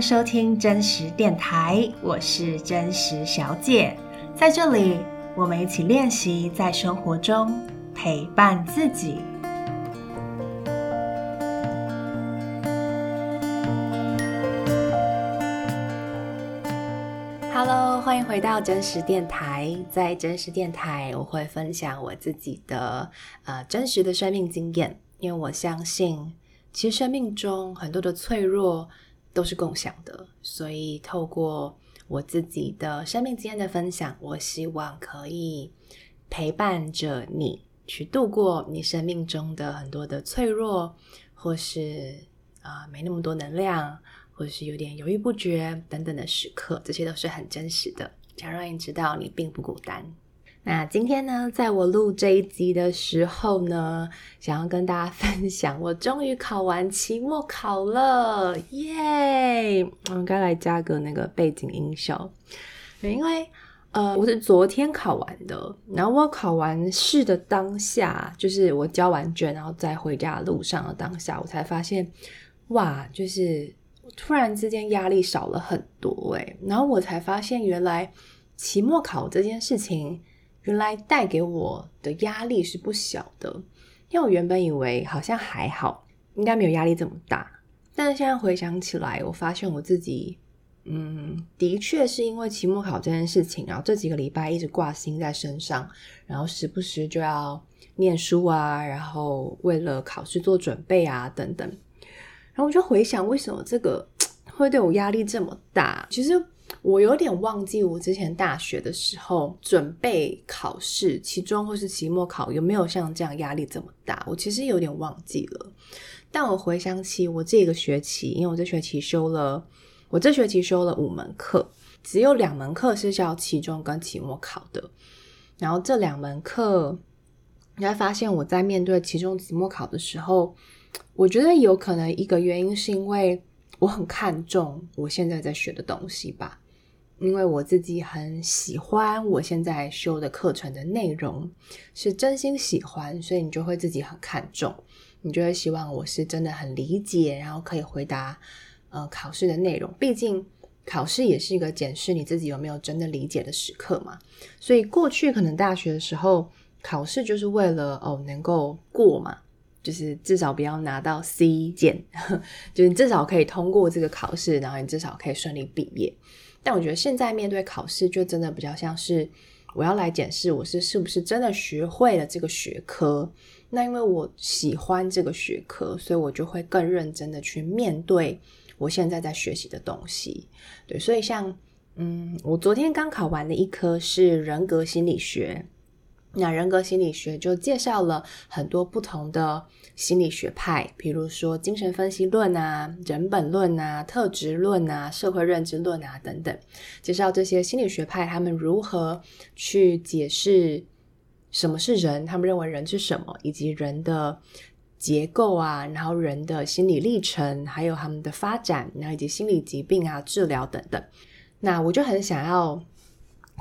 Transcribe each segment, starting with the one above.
收听真实电台，我是真实小姐，在这里我们一起练习在生活中陪伴自己。Hello，欢迎回到真实电台。在真实电台，我会分享我自己的呃真实的生命经验，因为我相信，其实生命中很多的脆弱。都是共享的，所以透过我自己的生命经验的分享，我希望可以陪伴着你去度过你生命中的很多的脆弱，或是啊、没那么多能量，或是有点犹豫不决等等的时刻，这些都是很真实的，想让你知道你并不孤单。那今天呢，在我录这一集的时候呢，想要跟大家分享，我终于考完期末考了，耶！我们该来加个那个背景音效，因为呃，我是昨天考完的，然后我考完试的当下，就是我交完卷，然后在回家的路上的当下，我才发现，哇，就是突然之间压力少了很多诶，然后我才发现，原来期末考这件事情。原来带给我的压力是不小的，因为我原本以为好像还好，应该没有压力这么大。但是现在回想起来，我发现我自己，嗯，的确是因为期末考这件事情，然后这几个礼拜一直挂心在身上，然后时不时就要念书啊，然后为了考试做准备啊，等等。然后我就回想，为什么这个 会对我压力这么大？其实。我有点忘记我之前大学的时候准备考试，期中或是期末考有没有像这样压力这么大？我其实有点忘记了。但我回想起我这个学期，因为我这学期修了，我这学期修了五门课，只有两门课是叫期中跟期末考的。然后这两门课，你会发现我在面对期中、期末考的时候，我觉得有可能一个原因是因为。我很看重我现在在学的东西吧，因为我自己很喜欢我现在修的课程的内容，是真心喜欢，所以你就会自己很看重，你就会希望我是真的很理解，然后可以回答呃考试的内容。毕竟考试也是一个检视你自己有没有真的理解的时刻嘛。所以过去可能大学的时候考试就是为了哦能够过嘛。就是至少不要拿到 C 减，就是至少可以通过这个考试，然后你至少可以顺利毕业。但我觉得现在面对考试，就真的比较像是我要来检视我是是不是真的学会了这个学科。那因为我喜欢这个学科，所以我就会更认真的去面对我现在在学习的东西。对，所以像嗯，我昨天刚考完的一科是人格心理学。那人格心理学就介绍了很多不同的心理学派，比如说精神分析论啊、人本论啊、特质论啊、社会认知论啊等等，介绍这些心理学派他们如何去解释什么是人，他们认为人是什么，以及人的结构啊，然后人的心理历程，还有他们的发展，然后以及心理疾病啊、治疗等等。那我就很想要。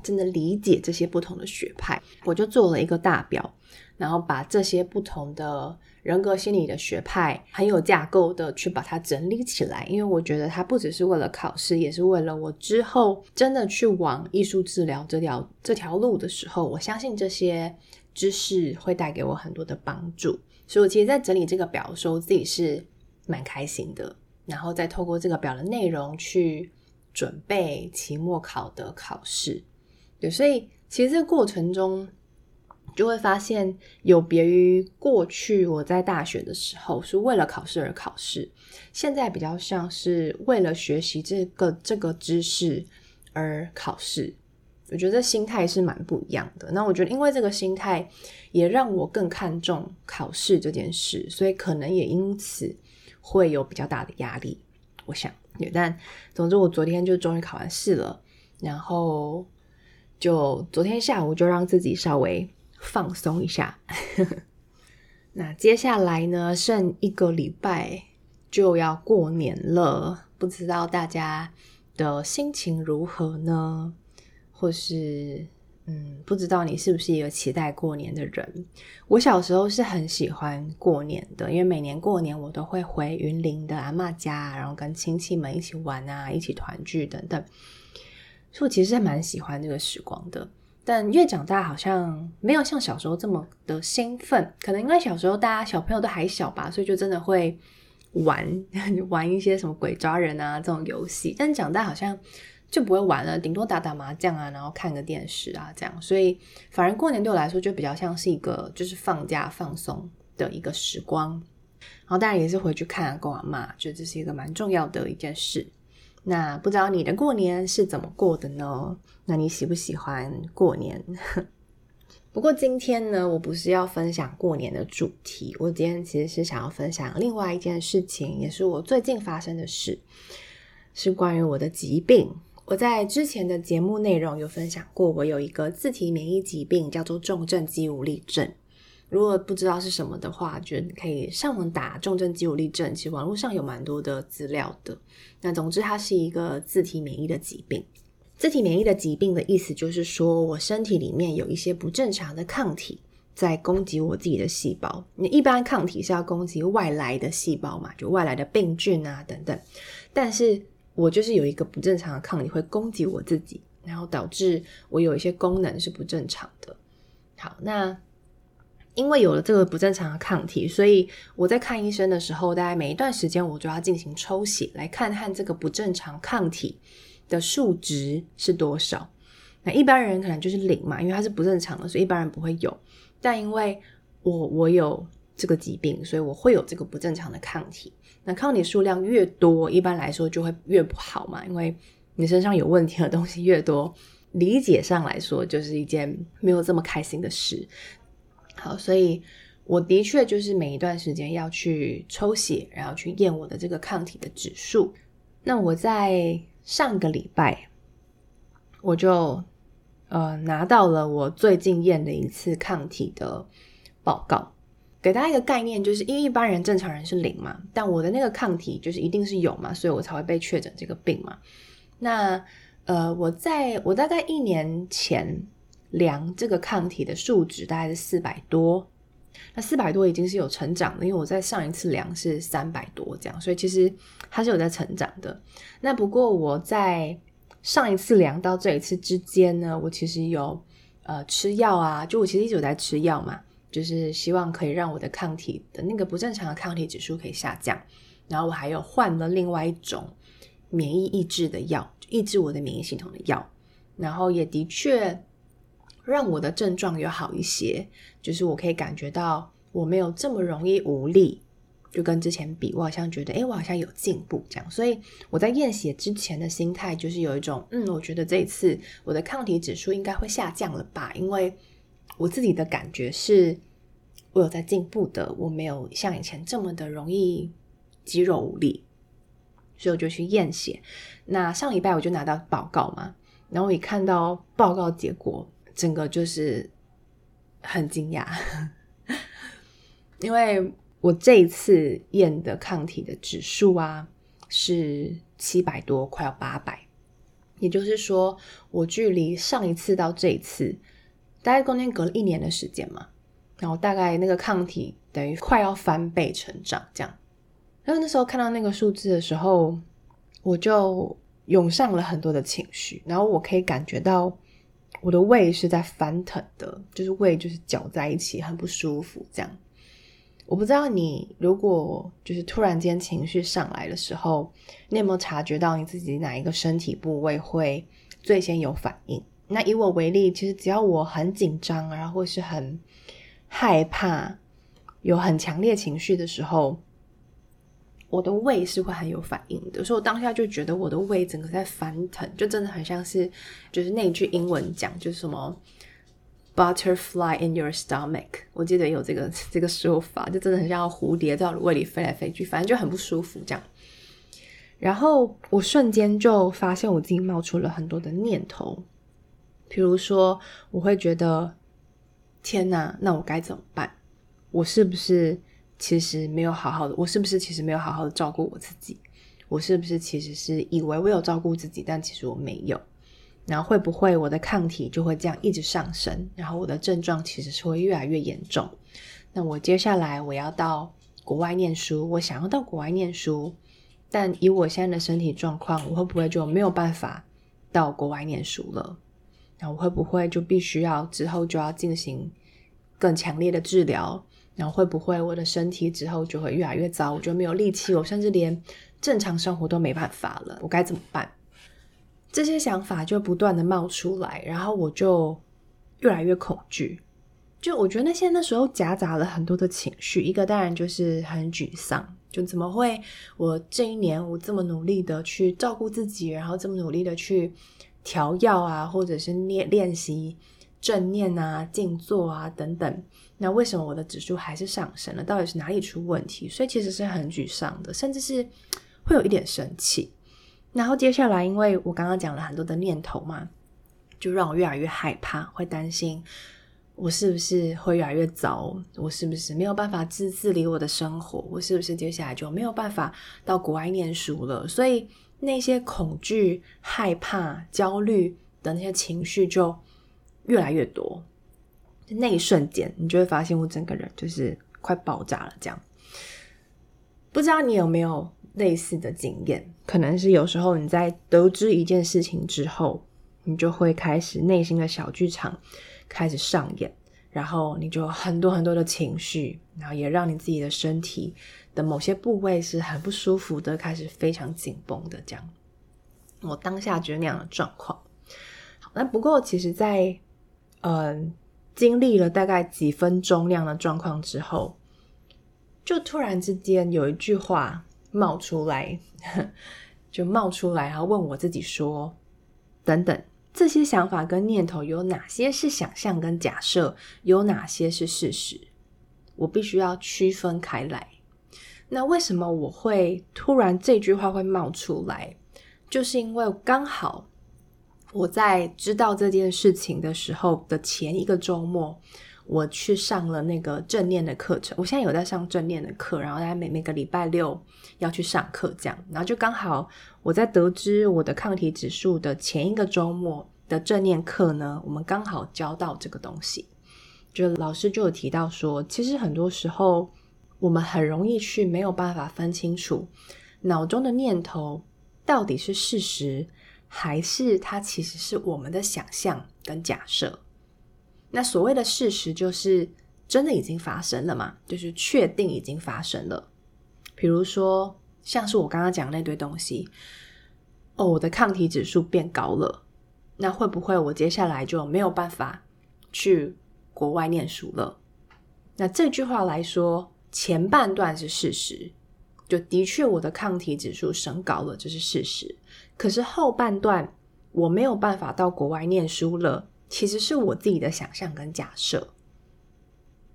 真的理解这些不同的学派，我就做了一个大表，然后把这些不同的人格心理的学派很有架构的去把它整理起来，因为我觉得它不只是为了考试，也是为了我之后真的去往艺术治疗这条这条路的时候，我相信这些知识会带给我很多的帮助。所以我其实，在整理这个表的时候，自己是蛮开心的，然后再透过这个表的内容去准备期末考的考试。对，所以其实这个过程中就会发现，有别于过去我在大学的时候是为了考试而考试，现在比较像是为了学习这个这个知识而考试。我觉得这心态是蛮不一样的。那我觉得，因为这个心态也让我更看重考试这件事，所以可能也因此会有比较大的压力。我想，但总之我昨天就终于考完试了，然后。就昨天下午就让自己稍微放松一下，那接下来呢，剩一个礼拜就要过年了，不知道大家的心情如何呢？或是嗯，不知道你是不是一个期待过年的人？我小时候是很喜欢过年的，因为每年过年我都会回云林的阿嬷家，然后跟亲戚们一起玩啊，一起团聚等等。所以我其实还蛮喜欢这个时光的。但越长大，好像没有像小时候这么的兴奋。可能因为小时候大家小朋友都还小吧，所以就真的会玩 玩一些什么鬼抓人啊这种游戏。但长大好像就不会玩了，顶多打打麻将啊，然后看个电视啊这样。所以反而过年对我来说就比较像是一个就是放假放松的一个时光。然后当然也是回去看阿公阿妈，觉得这是一个蛮重要的一件事。那不知道你的过年是怎么过的呢？那你喜不喜欢过年？不过今天呢，我不是要分享过年的主题，我今天其实是想要分享另外一件事情，也是我最近发生的事，是关于我的疾病。我在之前的节目内容有分享过，我有一个自体免疫疾病，叫做重症肌无力症。如果不知道是什么的话，就可以上网打重症肌无力症，其实网络上有蛮多的资料的。那总之，它是一个自体免疫的疾病。自体免疫的疾病的意思就是说，我身体里面有一些不正常的抗体在攻击我自己的细胞。你一般抗体是要攻击外来的细胞嘛，就外来的病菌啊等等。但是我就是有一个不正常的抗体会攻击我自己，然后导致我有一些功能是不正常的。好，那。因为有了这个不正常的抗体，所以我在看医生的时候，大概每一段时间我就要进行抽血，来看看这个不正常抗体的数值是多少。那一般人可能就是零嘛，因为它是不正常的，所以一般人不会有。但因为我我有这个疾病，所以我会有这个不正常的抗体。那抗体数量越多，一般来说就会越不好嘛，因为你身上有问题的东西越多，理解上来说就是一件没有这么开心的事。好，所以我的确就是每一段时间要去抽血，然后去验我的这个抗体的指数。那我在上个礼拜，我就呃拿到了我最近验的一次抗体的报告。给大家一个概念，就是因为一般人正常人是零嘛，但我的那个抗体就是一定是有嘛，所以我才会被确诊这个病嘛。那呃，我在我大概一年前。量这个抗体的数值大概是四百多，那四百多已经是有成长的，因为我在上一次量是三百多这样，所以其实它是有在成长的。那不过我在上一次量到这一次之间呢，我其实有呃吃药啊，就我其实一直有在吃药嘛，就是希望可以让我的抗体的那个不正常的抗体指数可以下降。然后我还有换了另外一种免疫抑制的药，抑制我的免疫系统的药，然后也的确。让我的症状有好一些，就是我可以感觉到我没有这么容易无力，就跟之前比，我好像觉得，诶，我好像有进步这样。所以我在验血之前的心态就是有一种，嗯，我觉得这一次我的抗体指数应该会下降了吧，因为我自己的感觉是我有在进步的，我没有像以前这么的容易肌肉无力，所以我就去验血。那上礼拜我就拿到报告嘛，然后我一看到报告结果。整个就是很惊讶，因为我这一次验的抗体的指数啊是七百多，快要八百，也就是说，我距离上一次到这一次，大概中间隔了一年的时间嘛，然后大概那个抗体等于快要翻倍成长这样，然后那时候看到那个数字的时候，我就涌上了很多的情绪，然后我可以感觉到。我的胃是在翻腾的，就是胃就是搅在一起，很不舒服。这样，我不知道你如果就是突然间情绪上来的时候，你有没有察觉到你自己哪一个身体部位会最先有反应？那以我为例，其实只要我很紧张，然后或是很害怕，有很强烈情绪的时候。我的胃是会很有反应的，所以我当下就觉得我的胃整个在翻腾，就真的很像是，就是那句英文讲，就是什么 butterfly in your stomach，我记得有这个 这个说法，就真的很像蝴蝶在我的胃里飞来飞去，反正就很不舒服这样。然后我瞬间就发现我自己冒出了很多的念头，比如说我会觉得，天哪，那我该怎么办？我是不是？其实没有好好的，我是不是其实没有好好的照顾我自己？我是不是其实是以为我有照顾自己，但其实我没有？然后会不会我的抗体就会这样一直上升，然后我的症状其实是会越来越严重。那我接下来我要到国外念书，我想要到国外念书，但以我现在的身体状况，我会不会就没有办法到国外念书了？那我会不会就必须要之后就要进行更强烈的治疗？然后会不会我的身体之后就会越来越糟？我就没有力气，我甚至连正常生活都没办法了，我该怎么办？这些想法就不断的冒出来，然后我就越来越恐惧。就我觉得那些那时候夹杂了很多的情绪，一个当然就是很沮丧，就怎么会我这一年我这么努力的去照顾自己，然后这么努力的去调药啊，或者是练练习正念啊、静坐啊等等。那为什么我的指数还是上升了？到底是哪里出问题？所以其实是很沮丧的，甚至是会有一点生气。然后接下来，因为我刚刚讲了很多的念头嘛，就让我越来越害怕，会担心我是不是会越来越糟，我是不是没有办法自自理我的生活，我是不是接下来就没有办法到国外念书了？所以那些恐惧、害怕、焦虑的那些情绪就越来越多。那一瞬间，你就会发现我整个人就是快爆炸了。这样，不知道你有没有类似的经验？可能是有时候你在得知一件事情之后，你就会开始内心的小剧场开始上演，然后你就很多很多的情绪，然后也让你自己的身体的某些部位是很不舒服的，开始非常紧绷的这样。我当下觉得那样的状况。好，那不过其实在，在嗯。经历了大概几分钟那样的状况之后，就突然之间有一句话冒出来，就冒出来，然后问我自己说：“等等，这些想法跟念头有哪些是想象跟假设，有哪些是事实？我必须要区分开来。那为什么我会突然这句话会冒出来？就是因为刚好。”我在知道这件事情的时候的前一个周末，我去上了那个正念的课程。我现在有在上正念的课，然后大概每每个礼拜六要去上课这样。然后就刚好我在得知我的抗体指数的前一个周末的正念课呢，我们刚好教到这个东西。就老师就有提到说，其实很多时候我们很容易去没有办法分清楚脑中的念头到底是事实。还是它其实是我们的想象跟假设。那所谓的事实就是真的已经发生了嘛？就是确定已经发生了。比如说，像是我刚刚讲那堆东西，哦，我的抗体指数变高了，那会不会我接下来就没有办法去国外念书了？那这句话来说，前半段是事实，就的确我的抗体指数升高了，这是事实。可是后半段我没有办法到国外念书了，其实是我自己的想象跟假设。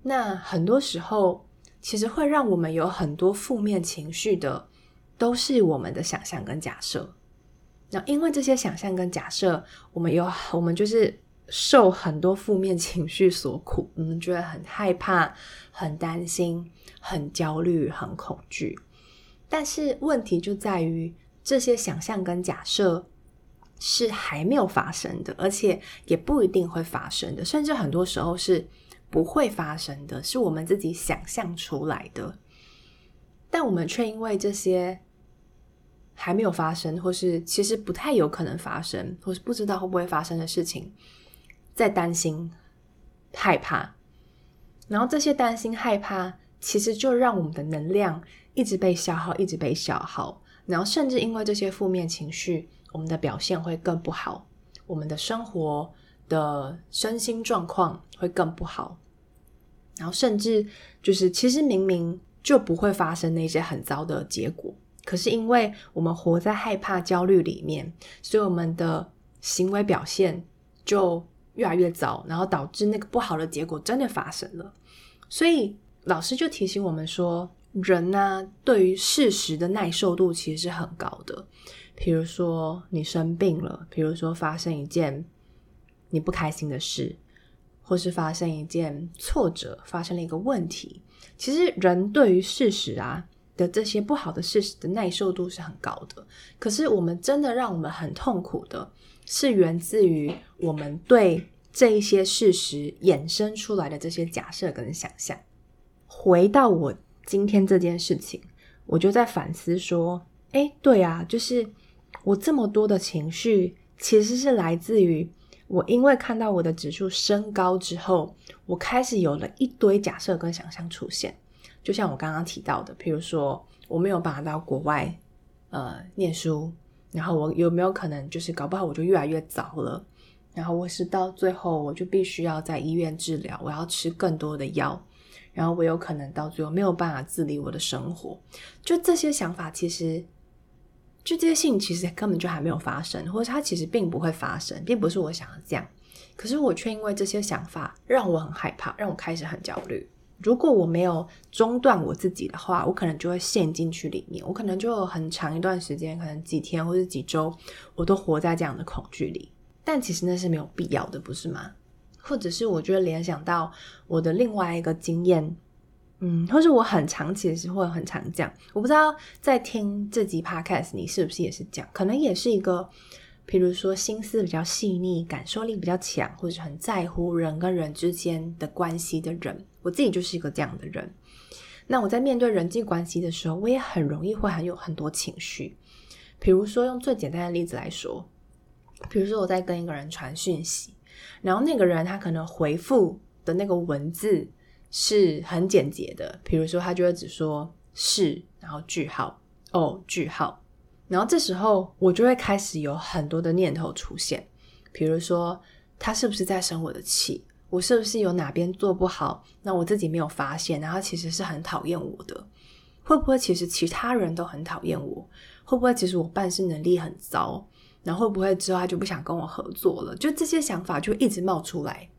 那很多时候，其实会让我们有很多负面情绪的，都是我们的想象跟假设。那因为这些想象跟假设，我们有我们就是受很多负面情绪所苦，我们觉得很害怕、很担心、很焦虑、很恐惧。但是问题就在于。这些想象跟假设是还没有发生的，而且也不一定会发生的，甚至很多时候是不会发生的，是我们自己想象出来的。但我们却因为这些还没有发生，或是其实不太有可能发生，或是不知道会不会发生的事情，在担心、害怕。然后这些担心、害怕，其实就让我们的能量一直被消耗，一直被消耗。然后，甚至因为这些负面情绪，我们的表现会更不好，我们的生活的身心状况会更不好。然后，甚至就是其实明明就不会发生那些很糟的结果，可是因为我们活在害怕、焦虑里面，所以我们的行为表现就越来越糟，然后导致那个不好的结果真的发生了。所以老师就提醒我们说，人呢、对于事实的耐受度其实是很高的。比如说你生病了，比如说发生一件你不开心的事，或是发生一件挫折，发生了一个问题，其实人对于事实啊的这些不好的事实的耐受度是很高的。可是我们真的让我们很痛苦的，是源自于我们对这一些事实衍生出来的这些假设跟想象。回到我今天这件事情，我就在反思说，诶，对啊，就是我这么多的情绪，其实是来自于我因为看到我的指数升高之后，我开始有了一堆假设跟想象出现。就像我刚刚提到的，譬如说我没有办法到国外呃念书，然后我有没有可能就是搞不好我就越来越糟了，然后我是到最后我就必须要在医院治疗，我要吃更多的药。然后我有可能到最后没有办法自理我的生活，就这些想法，其实就这些事情其实根本就还没有发生，或者它其实并不会发生，并不是我想的这样。可是我却因为这些想法让我很害怕，让我开始很焦虑。如果我没有中断我自己的话，我可能就会陷进去里面，我可能就有很长一段时间，可能几天或者几周，我都活在这样的恐惧里。但其实那是没有必要的，不是吗？或者是我觉得联想到我的另外一个经验，嗯，或是我很长期的时候会很常讲，我不知道在听这集 podcast 你是不是也是这样，可能也是一个，比如说心思比较细腻、感受力比较强，或者很在乎人跟人之间的关系的人，我自己就是一个这样的人。那我在面对人际关系的时候，我也很容易会很有很多情绪，比如说用最简单的例子来说，比如说我在跟一个人传讯息。然后那个人他可能回复的那个文字是很简洁的，比如说他就会只说是，然后句号，哦，句号。然后这时候我就会开始有很多的念头出现，比如说他是不是在生我的气？我是不是有哪边做不好？那我自己没有发现，然后其实是很讨厌我的。会不会其实其他人都很讨厌我？会不会其实我办事能力很糟？然后会不会之后他就不想跟我合作了？就这些想法就一直冒出来。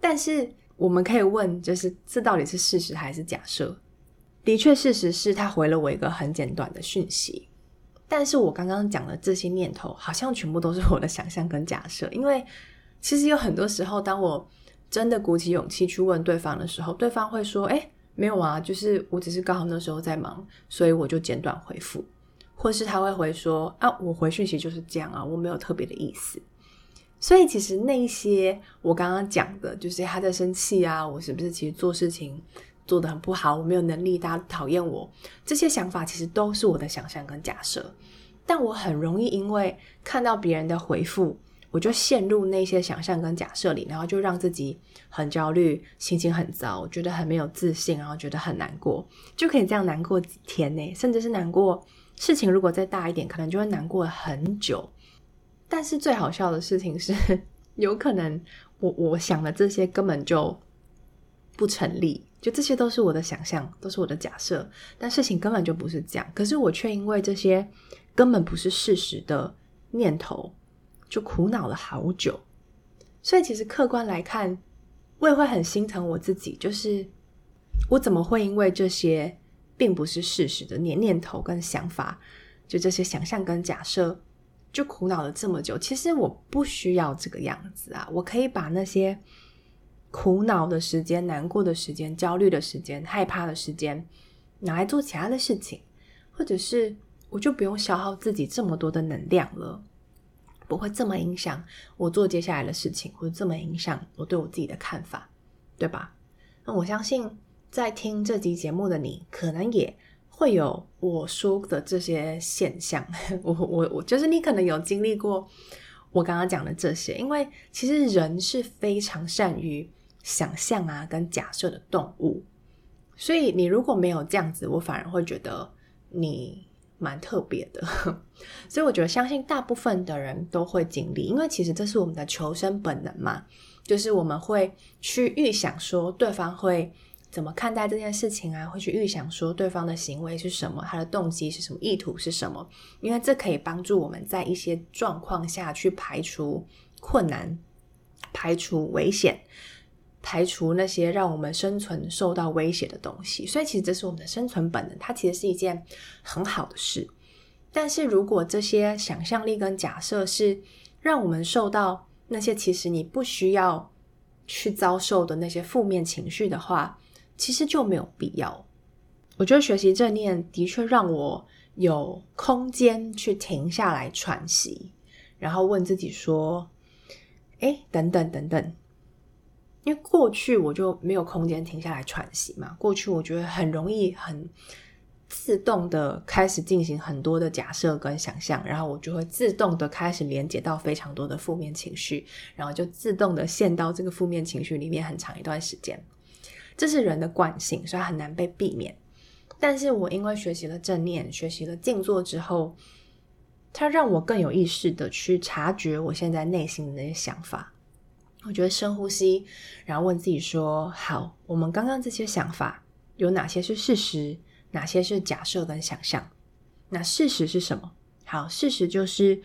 但是我们可以问，就是这到底是事实还是假设？的确，事实是他回了我一个很简短的讯息。但是我刚刚讲的这些念头，好像全部都是我的想象跟假设。因为其实有很多时候，当我真的鼓起勇气去问对方的时候，对方会说：“诶，没有啊，就是我只是刚好那时候在忙，所以我就简短回复。”或是他会回说啊，我回讯息就是这样啊，我没有特别的意思。所以其实那些我刚刚讲的，就是他在生气啊，我是不是其实做事情做得很不好，我没有能力，大家讨厌我，这些想法其实都是我的想象跟假设。但我很容易因为看到别人的回复，我就陷入那些想象跟假设里，然后就让自己很焦虑，心情很糟，觉得很没有自信，然后觉得很难过，就可以这样难过几天呢，甚至是难过。事情如果再大一点，可能就会难过很久。但是最好笑的事情是，有可能我我想的这些根本就不成立，就这些都是我的想象，都是我的假设。但事情根本就不是这样，可是我却因为这些根本不是事实的念头，就苦恼了好久。所以其实客观来看，我也会很心疼我自己，就是我怎么会因为这些。并不是事实的念念头跟想法，就这些想象跟假设，就苦恼了这么久。其实我不需要这个样子啊，我可以把那些苦恼的时间、难过的时间、焦虑的时间、害怕的时间，拿来做其他的事情，或者是我就不用消耗自己这么多的能量了，不会这么影响我做接下来的事情，或者这么影响我对我自己的看法，对吧？那我相信。在听这集节目的你，可能也会有我说的这些现象。我我我，就是你可能有经历过我刚刚讲的这些，因为其实人是非常善于想象啊跟假设的动物，所以你如果没有这样子，我反而会觉得你蛮特别的。所以我觉得，相信大部分的人都会经历，因为其实这是我们的求生本能嘛，就是我们会去预想说对方会。怎么看待这件事情啊？会去预想说对方的行为是什么，他的动机是什么，意图是什么？因为这可以帮助我们在一些状况下去排除困难、排除危险、排除那些让我们生存受到威胁的东西。所以，其实这是我们的生存本能，它其实是一件很好的事。但是如果这些想象力跟假设是让我们受到那些其实你不需要去遭受的那些负面情绪的话，其实就没有必要。我觉得学习正念的确让我有空间去停下来喘息，然后问自己说：“哎，等等等等。”因为过去我就没有空间停下来喘息嘛。过去我觉得很容易很自动的开始进行很多的假设跟想象，然后我就会自动的开始连接到非常多的负面情绪，然后就自动的陷到这个负面情绪里面很长一段时间。这是人的惯性，所以很难被避免。但是我因为学习了正念，学习了静坐之后，它让我更有意识的去察觉我现在内心的那些想法。我觉得深呼吸，然后问自己说：“好，我们刚刚这些想法有哪些是事实，哪些是假设跟想象？那事实是什么？好，事实就是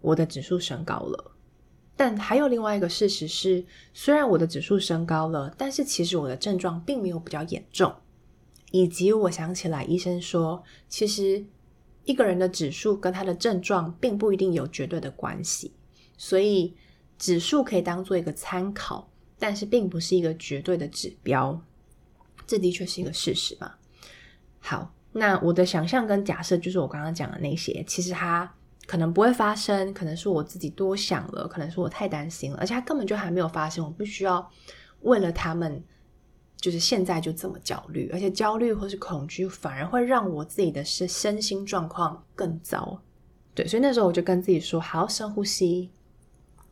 我的指数升高了。但还有另外一个事实是，虽然我的指数升高了，但是其实我的症状并没有比较严重。以及我想起来，医生说，其实一个人的指数跟他的症状并不一定有绝对的关系，所以。”指数可以当做一个参考，但是并不是一个绝对的指标。这的确是一个事实嘛。好，那我的想象跟假设就是我刚刚讲的那些，其实它可能不会发生，可能是我自己多想了，可能是我太担心了，而且它根本就还没有发生。我不需要为了他们，就是现在就这么焦虑，而且焦虑或是恐惧反而会让我自己的身身心状况更糟。对，所以那时候我就跟自己说：好，深呼吸。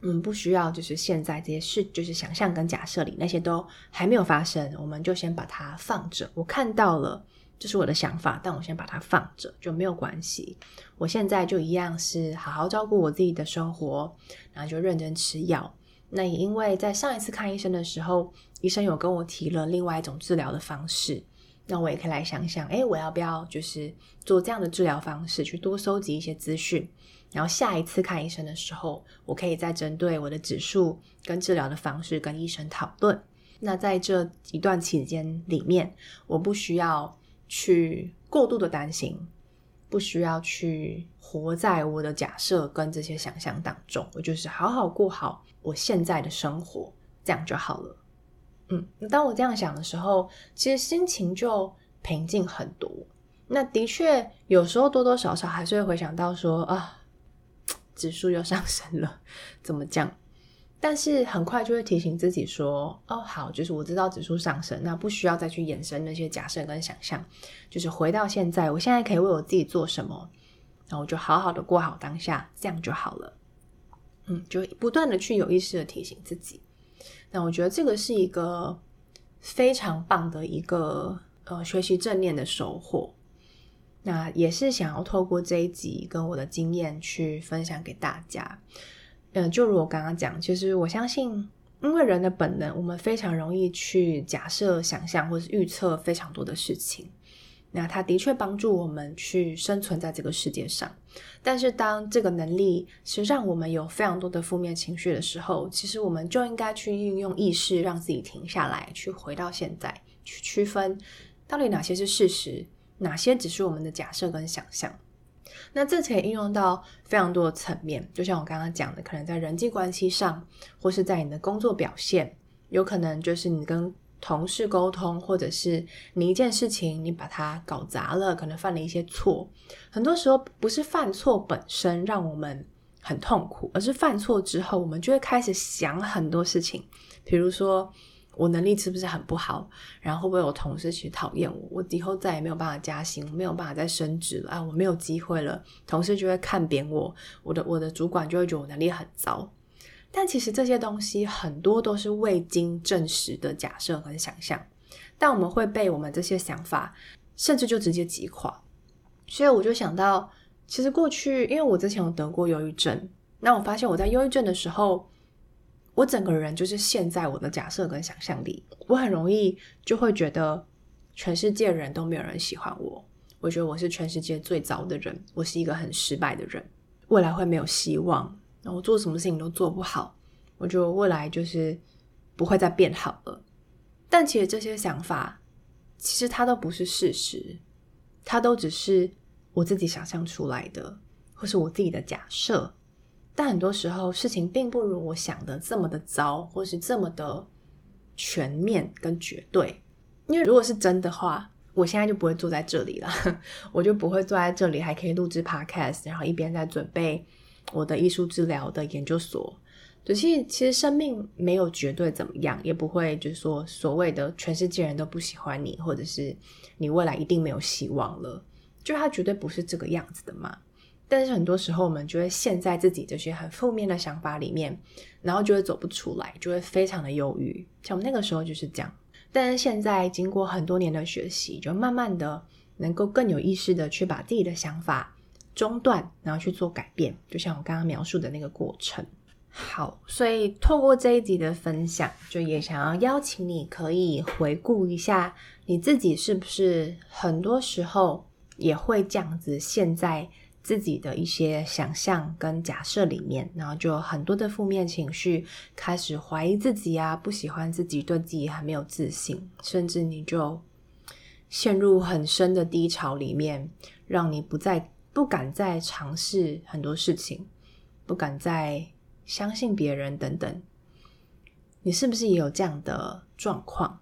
嗯不需要，就是现在这些事，就是想象跟假设里那些都还没有发生，我们就先把它放着。我看到了，这是我的想法，但我先把它放着就没有关系。我现在就一样是好好照顾我自己的生活，然后就认真吃药。那也因为在上一次看医生的时候，医生有跟我提了另外一种治疗的方式，那我也可以来想想，诶，我要不要就是做这样的治疗方式，去多收集一些资讯。然后下一次看医生的时候，我可以再针对我的指数跟治疗的方式跟医生讨论。那在这一段期间里面，我不需要去过度的担心，不需要去活在我的假设跟这些想象当中。我就是好好过好我现在的生活，这样就好了。嗯，当我这样想的时候，其实心情就平静很多。那的确，有时候多多少少还是会回想到说啊。指数又上升了，怎么讲？但是很快就会提醒自己说：“哦，好，就是我知道指数上升，那不需要再去延伸那些假设跟想象，就是回到现在，我现在可以为我自己做什么，然后我就好好的过好当下，这样就好了。”嗯，就不断的去有意识的提醒自己。那我觉得这个是一个非常棒的一个呃学习正念的收获。那也是想要透过这一集跟我的经验去分享给大家。嗯，就如我刚刚讲，其实我相信，因为人的本能，我们非常容易去假设、想象或是预测非常多的事情。那它的确帮助我们去生存在这个世界上。但是当这个能力是让我们有非常多的负面情绪的时候，其实我们就应该去运用意识，让自己停下来，去回到现在，去区分到底哪些是事实。哪些只是我们的假设跟想象？那这可以应用到非常多的层面，就像我刚刚讲的，可能在人际关系上，或是在你的工作表现，有可能就是你跟同事沟通，或者是你一件事情你把它搞砸了，可能犯了一些错。很多时候不是犯错本身让我们很痛苦，而是犯错之后，我们就会开始想很多事情，比如说。我能力是不是很不好？然后会不会有同事去讨厌我？我以后再也没有办法加薪，没有办法再升职了啊！我没有机会了，同事就会看扁我，我的我的主管就会觉得我能力很糟。但其实这些东西很多都是未经证实的假设和想象，但我们会被我们这些想法，甚至就直接击垮。所以我就想到，其实过去因为我之前有得过忧郁症，那我发现我在忧郁症的时候。我整个人就是陷在我的假设跟想象里，我很容易就会觉得全世界人都没有人喜欢我，我觉得我是全世界最糟的人，我是一个很失败的人，未来会没有希望，我做什么事情都做不好，我觉得未来就是不会再变好了。但其实这些想法，其实它都不是事实，它都只是我自己想象出来的，或是我自己的假设。但很多时候，事情并不如我想的这么的糟，或是这么的全面跟绝对。因为如果是真的话，我现在就不会坐在这里了，我就不会坐在这里，还可以录制 podcast，然后一边在准备我的艺术治疗的研究所。所以其实生命没有绝对怎么样，也不会就是说所谓的全世界人都不喜欢你，或者是你未来一定没有希望了，就它绝对不是这个样子的嘛。但是很多时候我们就会陷在自己这些很负面的想法里面，然后就会走不出来，就会非常的忧郁。像我们那个时候就是这样。但是现在经过很多年的学习，就慢慢的能够更有意识的去把自己的想法中断，然后去做改变，就像我刚刚描述的那个过程。好，所以透过这一集的分享，就也想要邀请你，可以回顾一下你自己是不是很多时候也会这样子陷在自己的一些想象跟假设里面，然后就很多的负面情绪，开始怀疑自己啊，不喜欢自己，对自己很没有自信，甚至你就陷入很深的低潮里面，让你不再不敢再尝试很多事情，不敢再。相信别人等等，你是不是也有这样的状况？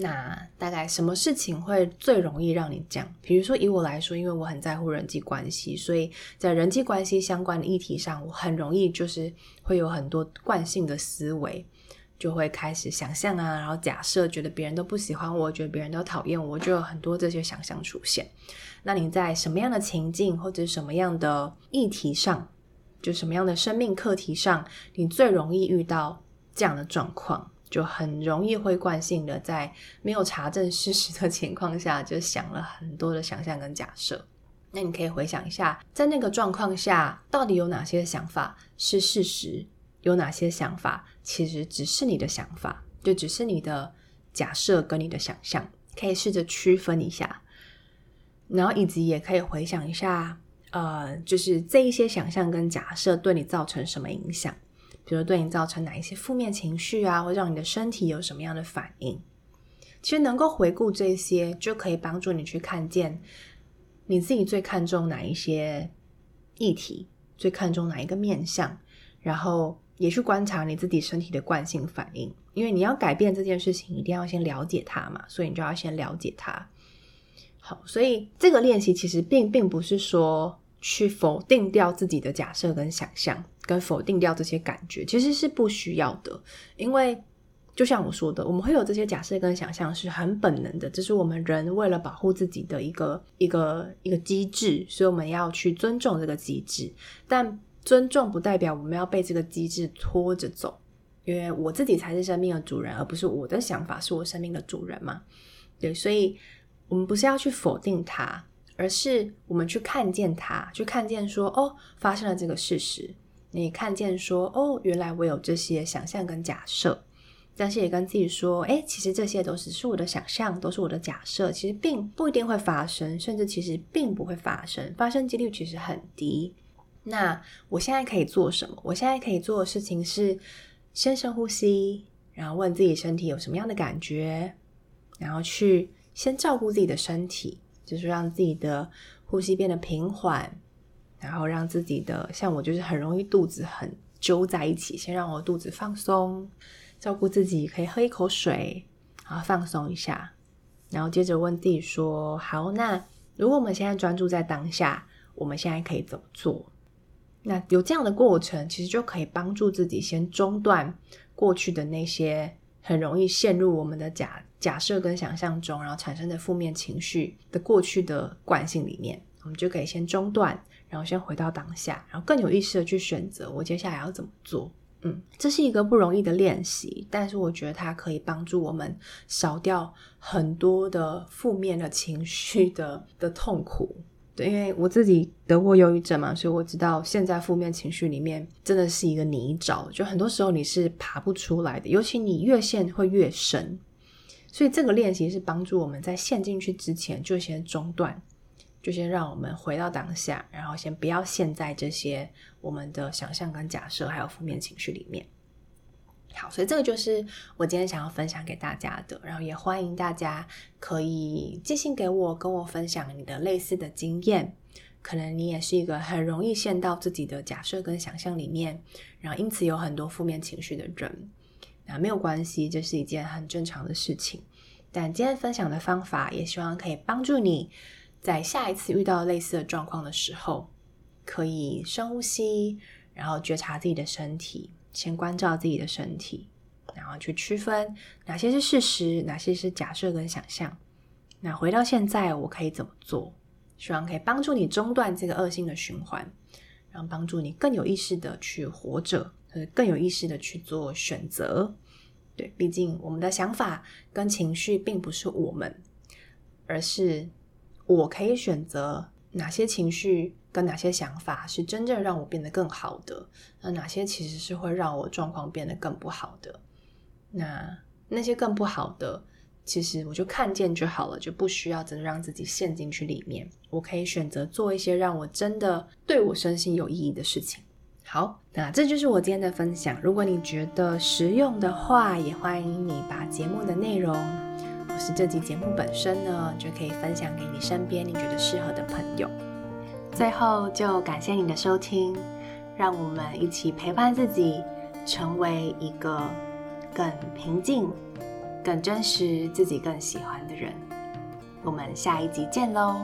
那大概什么事情会最容易让你这样？比如说以我来说，因为我很在乎人际关系，所以在人际关系相关的议题上，我很容易就是会有很多惯性的思维，就会开始想象啊，然后假设，觉得别人都不喜欢我，觉得别人都讨厌我，就有很多这些想象出现。那你在什么样的情境或者什么样的议题上？就什么样的生命课题上，你最容易遇到这样的状况，就很容易会惯性的在没有查证事实的 情况下，就想了很多的想象跟假设。那你可以回想一下，在那个状况下，到底有哪些想法是事实，有哪些想法其实只是你的想法，就只是你的假设跟你的想象，可以试着区分一下，然后以及也可以回想一下。呃，就是这一些想象跟假设对你造成什么影响？比如对你造成哪一些负面情绪啊，或让你的身体有什么样的反应？其实能够回顾这些，就可以帮助你去看见你自己最看重哪一些议题，最看重哪一个面相，然后也去观察你自己身体的惯性反应。因为你要改变这件事情，一定要先了解它嘛，所以你就要先了解它。好，所以这个练习其实并并不是说去否定掉自己的假设跟想象，跟否定掉这些感觉，其实是不需要的。因为就像我说的，我们会有这些假设跟想象是很本能的，这是我们人为了保护自己的一个一个一个机制，所以我们要去尊重这个机制。但尊重不代表我们要被这个机制拖着走，因为我自己才是生命的主人，而不是我的想法是我生命的主人嘛。对，所以。我们不是要去否定它，而是我们去看见它，去看见说，哦，发生了这个事实。你看见说，哦，原来我有这些想象跟假设，但是也跟自己说，诶，其实这些都只是我的想象，都是我的假设，其实并不一定会发生，甚至其实并不会发生，发生几率其实很低。那我现在可以做什么？我现在可以做的事情是先深呼吸，然后问自己身体有什么样的感觉，然后去。先照顾自己的身体，就是让自己的呼吸变得平缓，然后让自己的，像我就是很容易肚子很揪在一起，先让我肚子放松，照顾自己，可以喝一口水，然后放松一下，然后接着问自己说：好，那如果我们现在专注在当下，我们现在可以怎么做？那有这样的过程，其实就可以帮助自己先中断过去的那些。很容易陷入我们的假假设跟想象中，然后产生的负面情绪的过去的惯性里面，我们就可以先中断，然后先回到当下，然后更有意识的去选择我接下来要怎么做。嗯，这是一个不容易的练习，但是我觉得它可以帮助我们少掉很多的负面的情绪的的痛苦。对，因为我自己得过忧郁症嘛，所以我知道现在负面情绪里面真的是一个泥沼，就很多时候你是爬不出来的，尤其你越陷会越深。所以这个练习是帮助我们在陷进去之前就先中断，就先让我们回到当下，然后先不要陷在这些我们的想象跟假设还有负面情绪里面。好，所以这个就是我今天想要分享给大家的，然后也欢迎大家可以寄信给我，跟我分享你的类似的经验。可能你也是一个很容易陷到自己的假设跟想象里面，然后因此有很多负面情绪的人，那没有关系，这是一件很正常的事情。但今天分享的方法，也希望可以帮助你在下一次遇到类似的状况的时候，可以深呼吸，然后觉察自己的身体，先关照自己的身体，然后去区分哪些是事实，哪些是假设跟想象。那回到现在，我可以怎么做？希望可以帮助你中断这个恶性的循环，然后帮助你更有意识的去活着，和更有意识的去做选择。对，毕竟我们的想法跟情绪并不是我们，而是我可以选择哪些情绪跟哪些想法是真正让我变得更好的，那哪些其实是会让我状况变得更不好的。那那些更不好的。其实我就看见就好了，就不需要真的让自己陷进去里面。我可以选择做一些让我真的对我身心有意义的事情。好，那这就是我今天的分享。如果你觉得实用的话，也欢迎你把节目的内容是这集节目本身呢，就可以分享给你身边你觉得适合的朋友。最后就感谢你的收听，让我们一起陪伴自己，成为一个更平静。更真实，自己更喜欢的人。我们下一集见喽！